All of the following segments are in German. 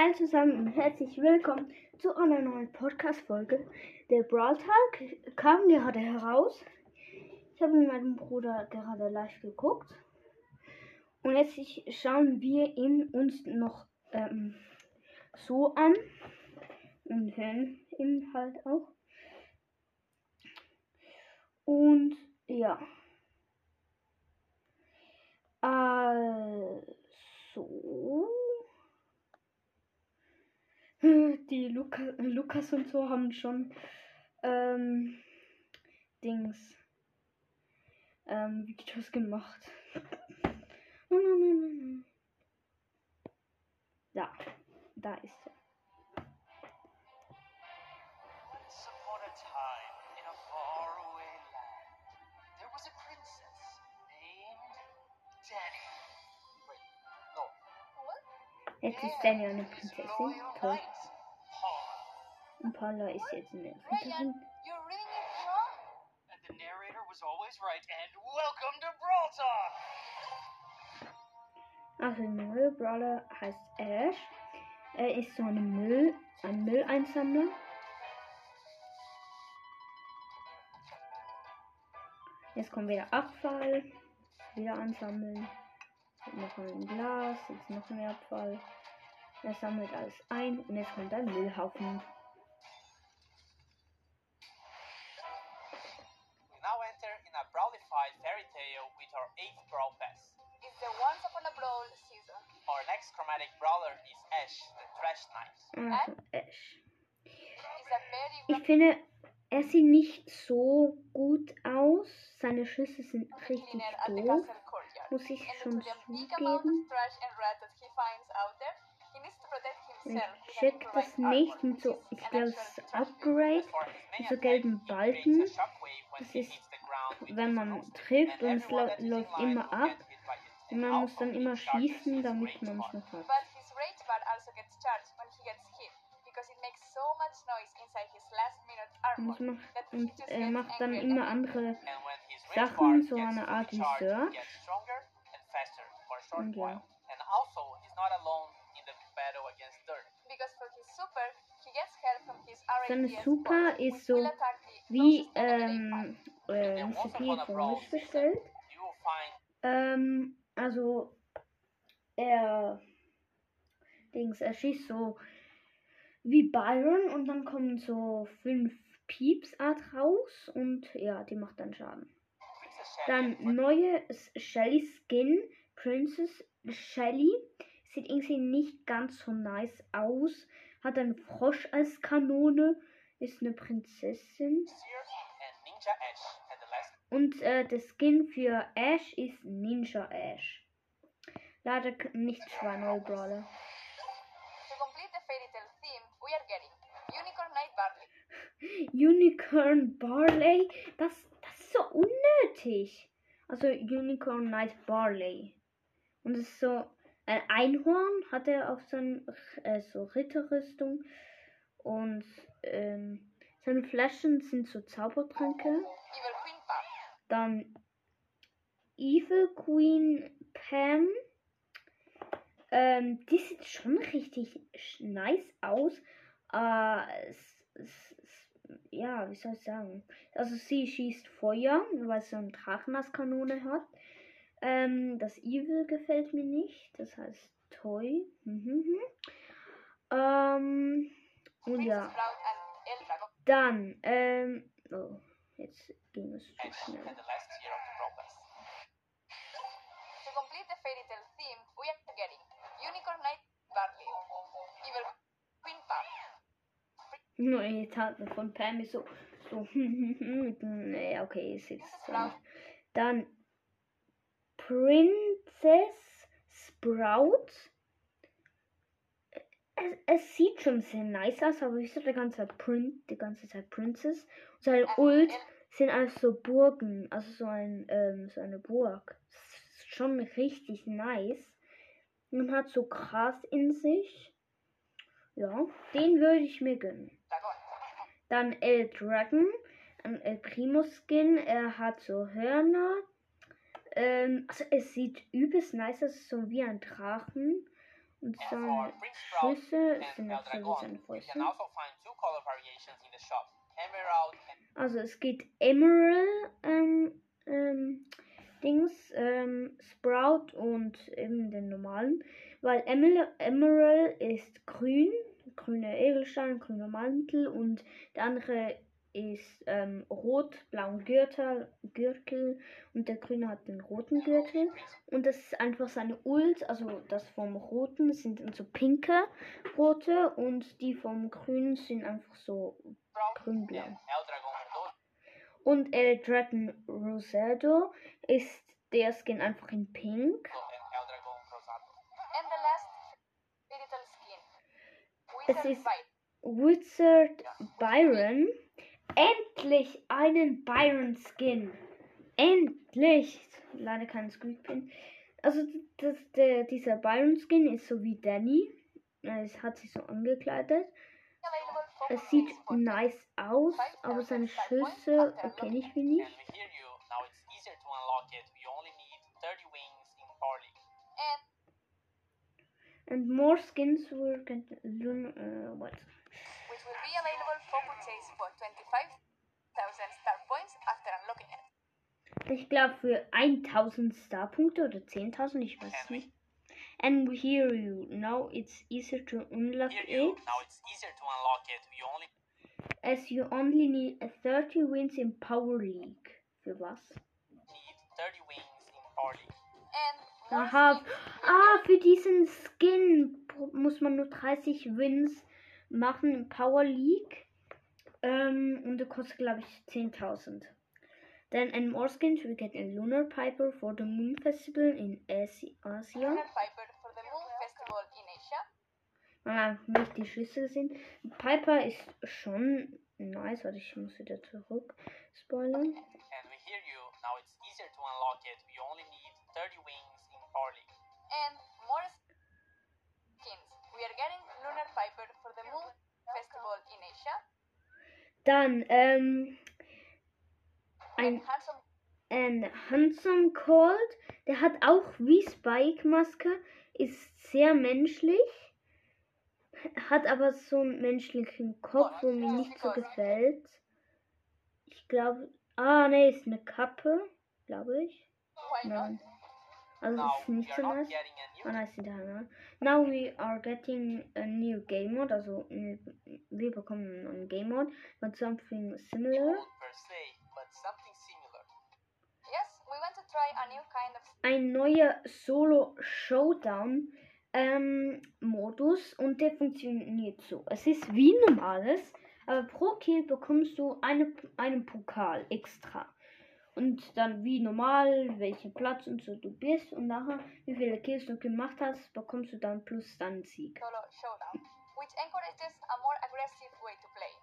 Hallo zusammen und herzlich willkommen zu einer neuen Podcast-Folge. Der Brawl Talk kam gerade heraus. Ich habe mit meinem Bruder gerade live geguckt. Und jetzt schauen wir ihn uns noch ähm, so an. Und hören ihn halt auch. Und ja. Also. Die Luca, Lukas und so haben schon ähm, Dings ähm, Videos gemacht. Da, da ist er. Jetzt ist Daniel eine Prinzessin. Toll. Und Paula ist jetzt eine Ritterin. you're reading it wrong. And the narrator was always right. And welcome to Brawl Talk! Also der neue Brawler heißt Ash. Er ist so ein Müll, ein Mülleinsammler. Jetzt kommt wieder Abfall. Wieder ansammeln. Jetzt noch ein Glas. Jetzt noch mehr Abfall. Er sammelt alles ein und jetzt kommt ein Müllhaufen. We now enter in a Brawlified fairy tale with our eighth Brawl Pass. It's the Once Upon a Brawl season. Our next chromatic brawler is Ash, the Trash Knight. Also Ash. Ich finde, er sieht nicht so gut aus. Seine Schüsse sind richtig doof. Muss ich schon zugeben. Ich check das nicht mit so, ich glaube, das Upgrade, many so gelben Balken, das ist, wenn man trifft und es läuft immer ab und man muss dann immer schießen, damit man es noch hat. Also gets charged when he gets hit, because it makes so much noise inside his last minute Und, es macht, und er dann immer and andere Sachen, so eine Art short Und ja. while. And also, he's not alone in the battle against dirt. because for his super, he gets help from his R&D Seine Super ist so wie ähm, äh, a von season, bestellt. Ähm, also er Dings, er schießt so wie Byron und dann kommen so fünf Pieps Art raus und ja, die macht dann Schaden. Dann neue Shelly Skin, Princess Shelly. Sieht irgendwie nicht ganz so nice aus. Hat einen Frosch als Kanone. Ist eine Prinzessin. Und äh, der Skin für Ash ist Ninja Ash. Leider nicht zwei neue Brawler. Unicorn Barley, Unicorn Barley. Das, das ist so unnötig. Also Unicorn Knight Barley. Und es ist so ein Einhorn hat er auf seiner äh, so Ritterrüstung. Und ähm, seine Flaschen sind so Zaubertränke. Dann Evil Queen Pam. Ähm, die sieht schon richtig nice aus. Äh, es, es, ja, wie soll ich sagen? Also sie schießt Feuer, weil sie eine Drachen als Kanone hat. Ähm, das Evil gefällt mir nicht. Das heißt Toy. Mhm. mhm. Ähm, und ja. Dann, ähm, oh, jetzt ging es zu Ash schnell. theme, we are getting Unicorn Knight Barley, Evil Queen Pam, Neue Taten von Pam ist so, so, mit dem- nee, okay, ist jetzt so. Dann Princess Sprout. es, es sieht schon sehr nice aus, aber wieso die ganze Zeit Print, die ganze Zeit Princess? Und seine Ult sind alles so Burgen, also so ein, ähm, so eine Burg. Das ist schon richtig nice. Und hat so Gras in sich. Ja, den würde ich mir gönnen. Dann El Dragon, ein El Primo Skin. Er hat so Hörner. Ähm, also es sieht übelst nice aus, so wie ein Drachen. Und And seine Füße and sind auch so wie seine can also find two color variations in the shop. Emerald and Also es geht Emerald ähm, ähm, Dings, ähm, Sprout und eben den normalen. Weil Emerald, Emerald ist grün, grüner Edelstein, grüner Mantel und der andere ist ähm, rot, blauen Gürtel, Gürtel und der grüne hat den roten Gürtel. Und das ist einfach seine Ult, also das vom roten sind dann so pinke rote und die vom grünen sind einfach so grün-blau. Und El Dragon Rosado ist der Skin einfach in Pink. and Eldragon Rosado. And the last digital skin. Es ist-. Wizard Byron. Endlich einen Byron Skin. Endlich. Leider kein Squeakpin. Also das, der, dieser Byron Skin ist so wie Danny. Es hat sich so angekleidet. Es sieht nice aus, aber seine Schüsse kenne ich wie nicht. And more skins will get lun- uh, what? which will be available for purchase for 25,000 star points after unlocking it. Ich glaube für 1000 Starpunkte oder 10.000, ich weiß nicht. And we hear you. Now it's easier to unlock hear you. it Now it's easier to unlock it. You only as you only need a 30 wins in Power League. Für was? need 30 wings in. And more Aha. Ah, für diesen Skin muss man nur 30 Wins machen in Power League. Ähm, und der kostet, glaube ich, 10.000. Then and more skins we get a Lunar Piper for the Moon Festival in Asi- Asia. Lunar Piper for the Moon Festival in Asia. Hat nicht die Schüsse gesehen. Piper ist schon nice. Warte, ich muss wieder zurück spoilern. And Dann, ähm, ein, ein Handsome Cold. Der hat auch wie Spike Maske. Ist sehr menschlich. Hat aber so einen menschlichen Kopf, wo mir nicht so gefällt. Ich glaube. Ah, ne, ist eine Kappe. Glaube ich. not? Nein. Also Now ist we nicht are so nice. getting a Ah, new nice hinterher. Now we are getting a new game mode. Also wir bekommen einen Game mode, but something similar. mode per se, but something similar. Yes, we want to try a new kind of Ein neuer Solo Showdown ähm, Modus und der funktioniert so. Es ist wie normales, aber pro Kill bekommst du eine, einen Pokal extra. Und dann wie normal, welchen Platz und so du bist und nachher, wie viele Kills du gemacht hast, bekommst du dann plus deinen Sieg. solo showdown, which encourages a more aggressive way to play.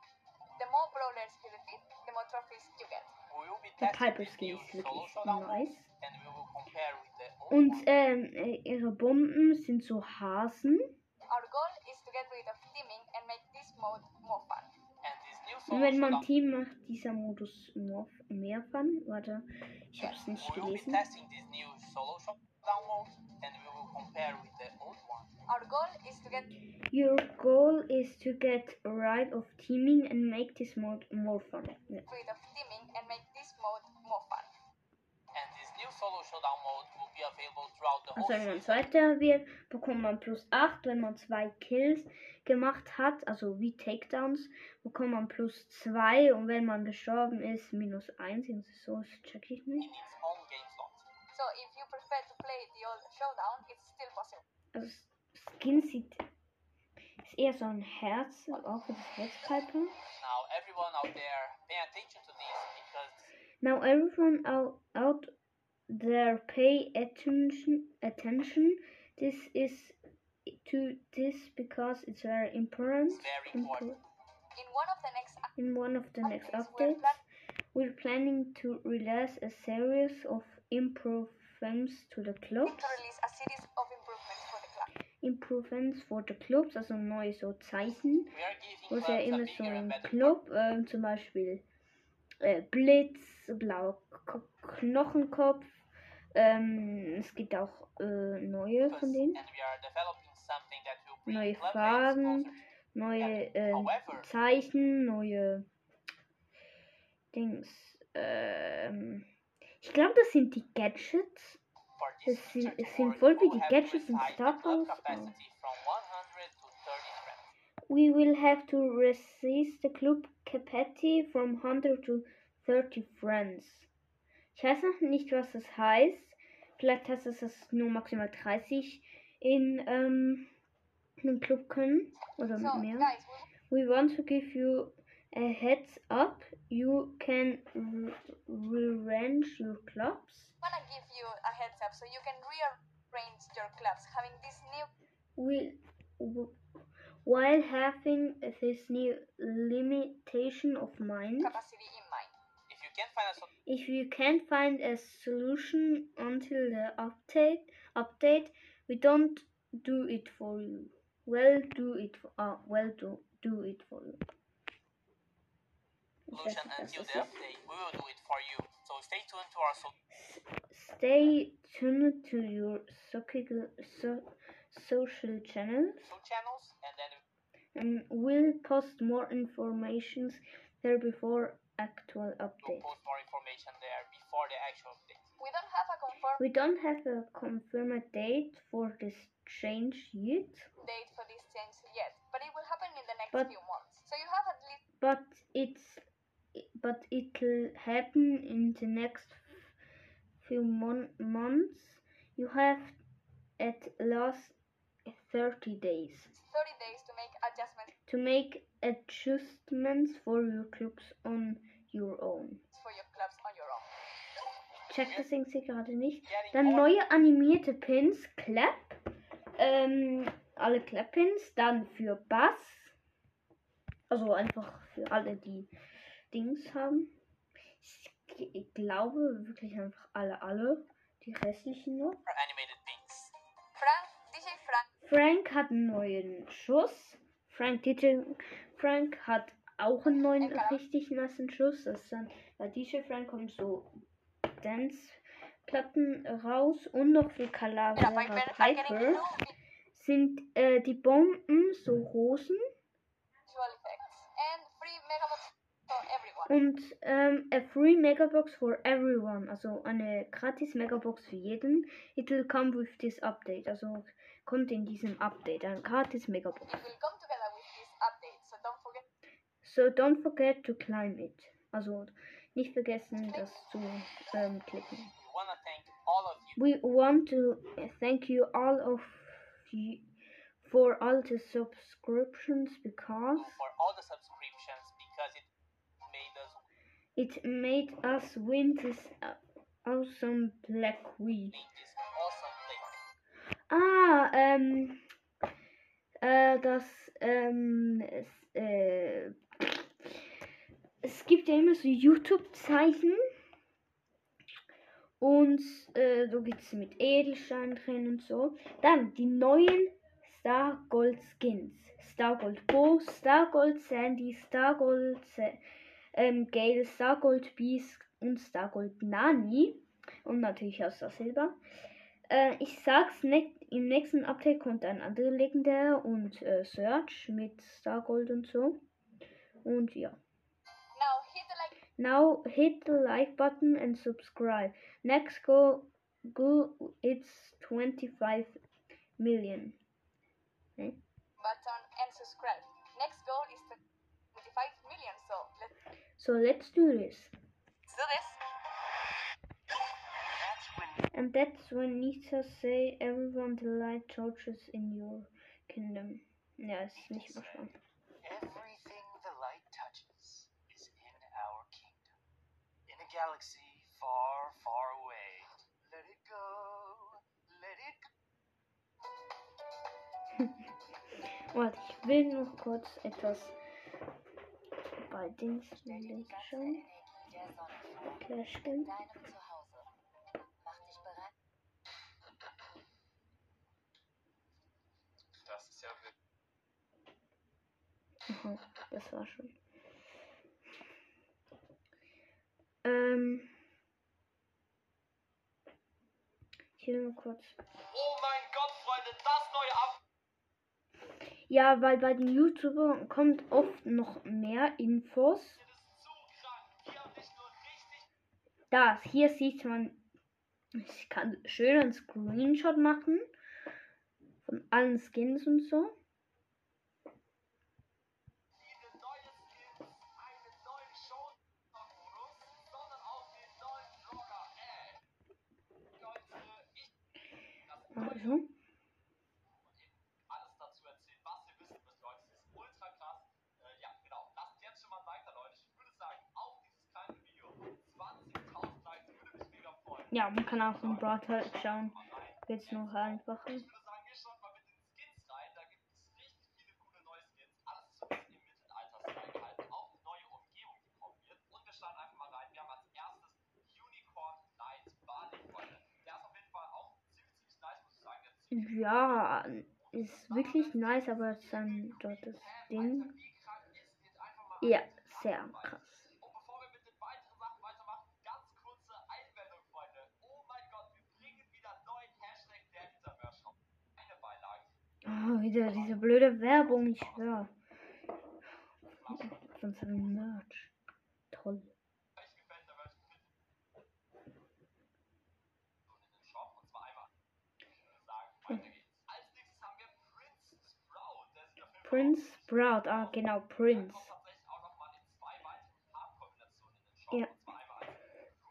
The more brawlers you defeat, the more trophies you get. We will be Der Piper Skin ist wirklich nice. and we will compare with the old Und ähm, äh, ihre Bomben sind so Hasen. Our goal is to get rid of teaming and make this mode wenn man Team macht, dieser Modus more, mehr Fun. Warte, ich hab's nicht gelesen. testing this new solo showdown mode, and we will compare with the old one. Our goal is to get Your goal is to get rid of teaming and make this mode more fun. Ja. Also wenn man. Zweiter wird, bekommt man plus 8. Wenn man zwei Kills gemacht hat, also wie Takedowns, bekommt man plus 2. Und wenn man gestorben ist, minus 1. So, das check ich nicht. its own game slot. So if you prefer to play the old showdown, it's still possible. Also Skin sieht... Ist eher so ein Herz, auch für das Herzpiper. Now, everyone out there, pay attention to this because Now everyone out, out there pay attention attention. This is to this because it's very important. It's very important. In one of the next In one of the next updates, we're we're planning to release a series of improvements to the clubs. to release a series of improvements for the club. Improvements for the clubs, also neue so Zeichen. We are giving Wo es ja a immer so bigger ein Club, ähm, zum Beispiel äh, Blitz, blauer K Knochenkopf. Ähm, es gibt auch äh, neue von denen. Neue Farben, neue äh, Zeichen, neue Dings. Ähm, ich glaube, das sind die Gadgets. Es sind- es sind voll wie die Gadgets in Star Wars, capacity from 100 to 30 friends. We will have to resist the club capacity from 100 to 30 friends. Ich weiß noch nicht, was das heißt. Vielleicht heißt es, dass nur maximal 30 in ähm, einen Club können oder So, mehr. guys, we want to give you a heads up. You can re- rearrange your clubs. wanna give you a heads up so you can rearrange your clubs, having this new We, while having this new limitation of mind. capacity in mind. If you can find a solution If you can't find a solution until the update, update, we don't do it for you. Well, do it. For, uh, well, do do it for you. Solution until the update, we will do it for you. So stay tuned to our social Stay tuned to your social so, social channels, channels and then and we'll post more informations there before actual we'll update. post more information there before the actual update. We don't have a confirmed We don't have a confirmed date for this change yet. date for this change yet, but it will happen in the next But- few months. So you have at least but it's but it'll happen in the next few mon- months you have at last 30 days 30 days to make adjustments to make adjustments for your clubs on your own. Own. check das irgendwie gerade nicht. Dann neue animierte Pins Clap. Ähm, alle Clap Pins dann für Bass. Also einfach für alle die Dings haben. Ich, ich glaube wirklich einfach alle alle. Die restlichen noch. Animated things. Frank, DJ Frank, Frank hat einen neuen Schuss. Frank DJ Frank hat auch einen neuen richtig nassen Schuss. Das ist dann bei DJ Frank kommen so Dance Platten raus und noch für Calavera Piper new sind äh, die Bomben so Rosen und ähm, a free Megabox for everyone, also eine gratis Megabox für jeden. It will come with this update, also kommt in diesem Update. Ein gratis Megabox. So don't forget to climb it, also nicht vergessen das zu ähm, klicken. We want to thank you all of you for all the subscriptions because for all the subscriptions because it made us it made us win this uh, awesome Black Week. awesome. Ah, ähm, äh, das, ähm, äh, es gibt ja immer so YouTube-Zeichen. Und äh, so gibt es mit Edelstein drin und so. Dann die neuen Star Gold Skins. Star Gold Bo, Star Gold Sandy, Star Gold ähm, Gale, Star Gold Beast und Star Gold Nani. Und natürlich aus der Silber. Äh, ich sag's ne im nächsten Update kommt ein anderer legendär und äh, Search mit Star Gold und so. Und ja. Now hit the like button and subscribe. Next goal, go it's 25 million. Okay? button and subscribe. Next goal is 25 million, so let's So let's do this. do this. And that's when Nita say everyone the light torches in your kingdom. Ja, ist nicht mal schon. galaxy far, far away. Let it go, let it go. Warte, ich will noch kurz etwas bei den schauen. Clash Game. Das ist ja das war schon. Ähm. Hier nur kurz. Oh mein Gott, Freunde, das neue Ab. Ja, weil bei den YouTubern kommt oft noch mehr Infos. Das, hier sieht man, ich kann schön einen Screenshot machen von allen Skins und so. Also, alles dazu erzählt, was ihr wisst, das ist ultra krass. Äh, ja, genau. Lasst jetzt schon mal weiter, Leute. Ich würde sagen, auf dieses kleine Video 20.000 Likes würde mich mega freuen. Ja, man kann auch so einen Broadcast schauen. Jetzt noch einfacher. Ja, ist wirklich nice, aber dann dort das Ding. Ja, sehr krass. Oh, wieder diese blöde Werbung, ich höre. schwör. Von seinem Merch. Toll. Prince Sprout. Ah, genau, Prince. Ja.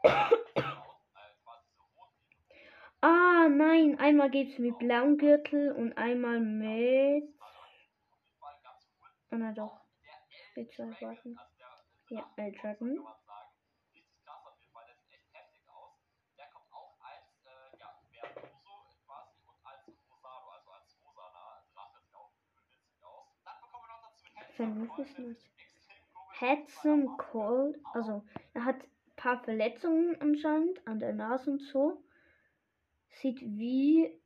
ah, nein. Einmal geht's mit blauem Gürtel und einmal mit. Ah, na doch. Bitte warten. Ja, El Dragon. vermisse ich nicht. Hudson Cold, also er hat ein paar Verletzungen anscheinend an der Nase und so. Sieht wie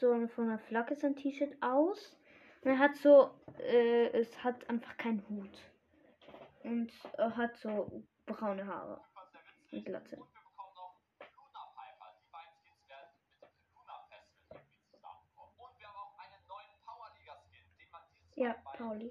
so von der Flagge sein T-Shirt aus. Und er hat so, äh, es hat einfach keinen Hut. Und er hat so braune Haare und Glatze. Ja, Pauli.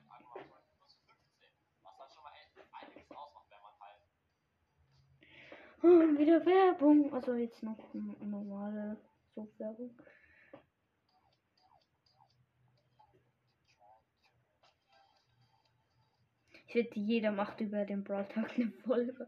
Wieder Werbung. Also jetzt noch normale Soap-Werbung. Ich wette, jeder macht über den Brawl eine Folge.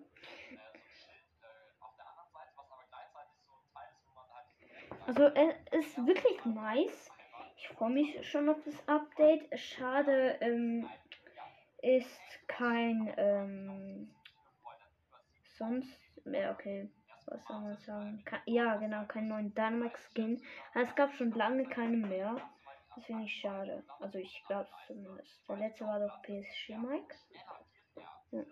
Also es ist wirklich nice. Ich freue mich schon auf das Update. Schade ähm, ist kein ähm, sonst mehr, okay. Was soll man sagen? Ke ja, genau, kein neuen Dynamax-Skin. Es gab schon lange keine mehr. Das finde ich schade. Also ich glaube zumindest. Der letzte war doch PSG Mike. Ja.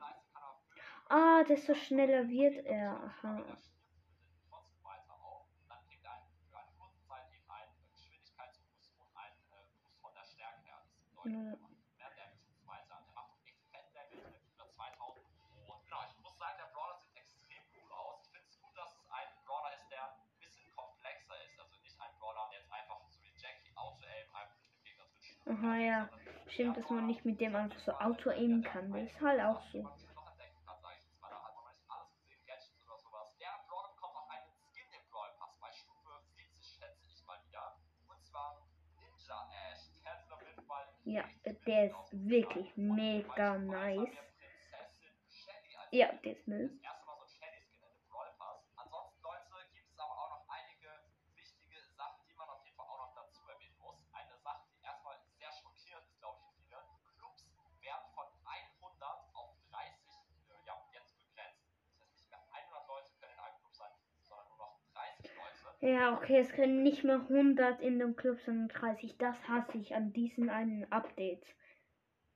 Ah, desto schneller wird er. Aha. Ich muss sagen, der Brawler sieht extrem cool aus. Ich finde es gut, dass es ein Brawler ist, der komplexer ist. Also nicht ein Brawler, der jetzt einfach so wie Auto-Aim einfach switchen. Aha, ja. Stimmt, dass man nicht mit dem einfach so auto-aimen kann. Das ist halt auch so. Club sein, sondern nur noch 30 Leute. Ja, okay, es können nicht mehr 100 in dem Club, sondern 30. Das hasse ich an diesen einen Update.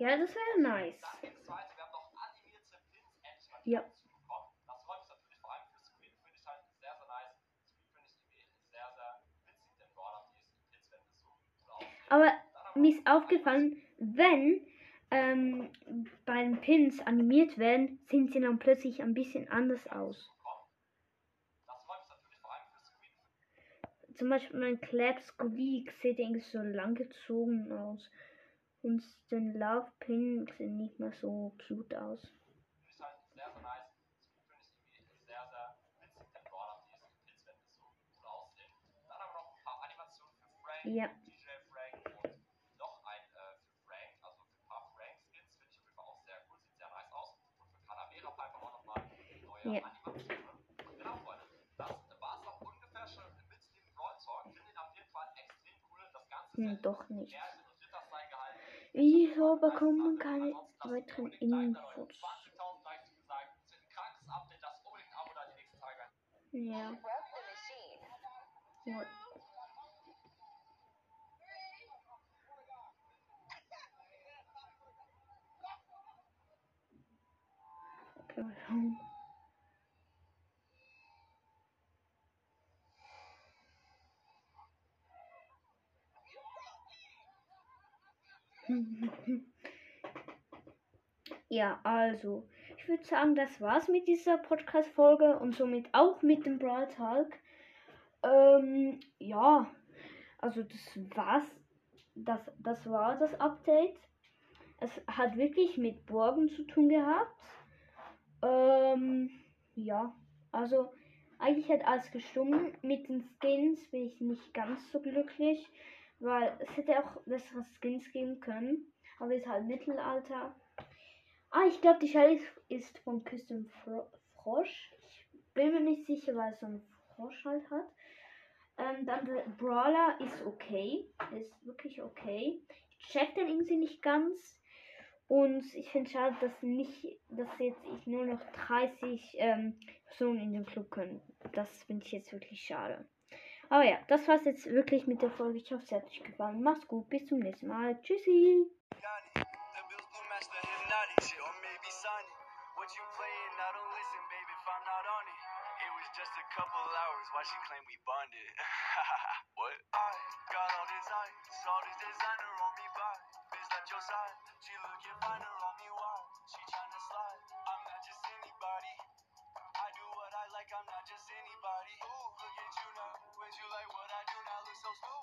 Wenn es so cool aussieht. Aber mir ist aufgefallen, wenn ähm, bei den Pins animiert werden, sehen sie dann plötzlich ein bisschen anders aus. bekommen. Das freut mich natürlich vor allem für Screen. Zum Beispiel mein Clap Squeak sieht irgendwie so langgezogen aus. Und den Love Pin sieht nicht mehr so cute aus. Ja. DJ. Genau, Freunde, das war es auch ungefähr schon mit dem Brawl Talk. Finde ihn auf jeden Fall extrem cool. Das Ganze ist Hm, ja doch nicht. Bekommt man keine weiteren. Infos? 20.000 Likes, wie gesagt. Das wird ein krankes Update. Lasst unbedingt ein Abo da die nächsten Tage. Ja. Work the machine. What? Okay, mal schauen. Ja, also, ich würde sagen, das war's mit dieser Podcast-Folge und somit auch mit dem Brawl Talk. Ähm, ja, also das war's. Das, das war das Update. Es hat wirklich mit Burgen zu tun gehabt. Ähm, ja, also eigentlich hat alles gestummt. Mit den Skins bin ich nicht ganz so glücklich, weil es hätte auch bessere Skins geben können. Aber es ist halt Mittelalter. Ah, ich glaube, die Shelly ist von Küsten Fro Frosch. Ich bin mir nicht sicher, weil es so einen Frosch halt hat. Ähm, dann der Brawler ist okay. Ist wirklich okay. Ich check den irgendwie nicht ganz. Und ich finde schade, dass nicht, dass jetzt ich nur noch 30 ähm, Personen in dem Club können. Das finde ich jetzt wirklich schade. Aber ja, das war's jetzt wirklich mit der Folge. Ich hoffe, es hat euch gefallen. Macht's gut, bis zum nächsten Mal. Tschüssi. Yanni. why she claim we bonded. what? I got all this ice, all this designer on me by. Bitch, not your side. She looking finer on me, why? She tryna slide. I'm not just anybody. I do what I like, I'm not just anybody. Ooh, look at you now. When you like what I do now, look so stupid.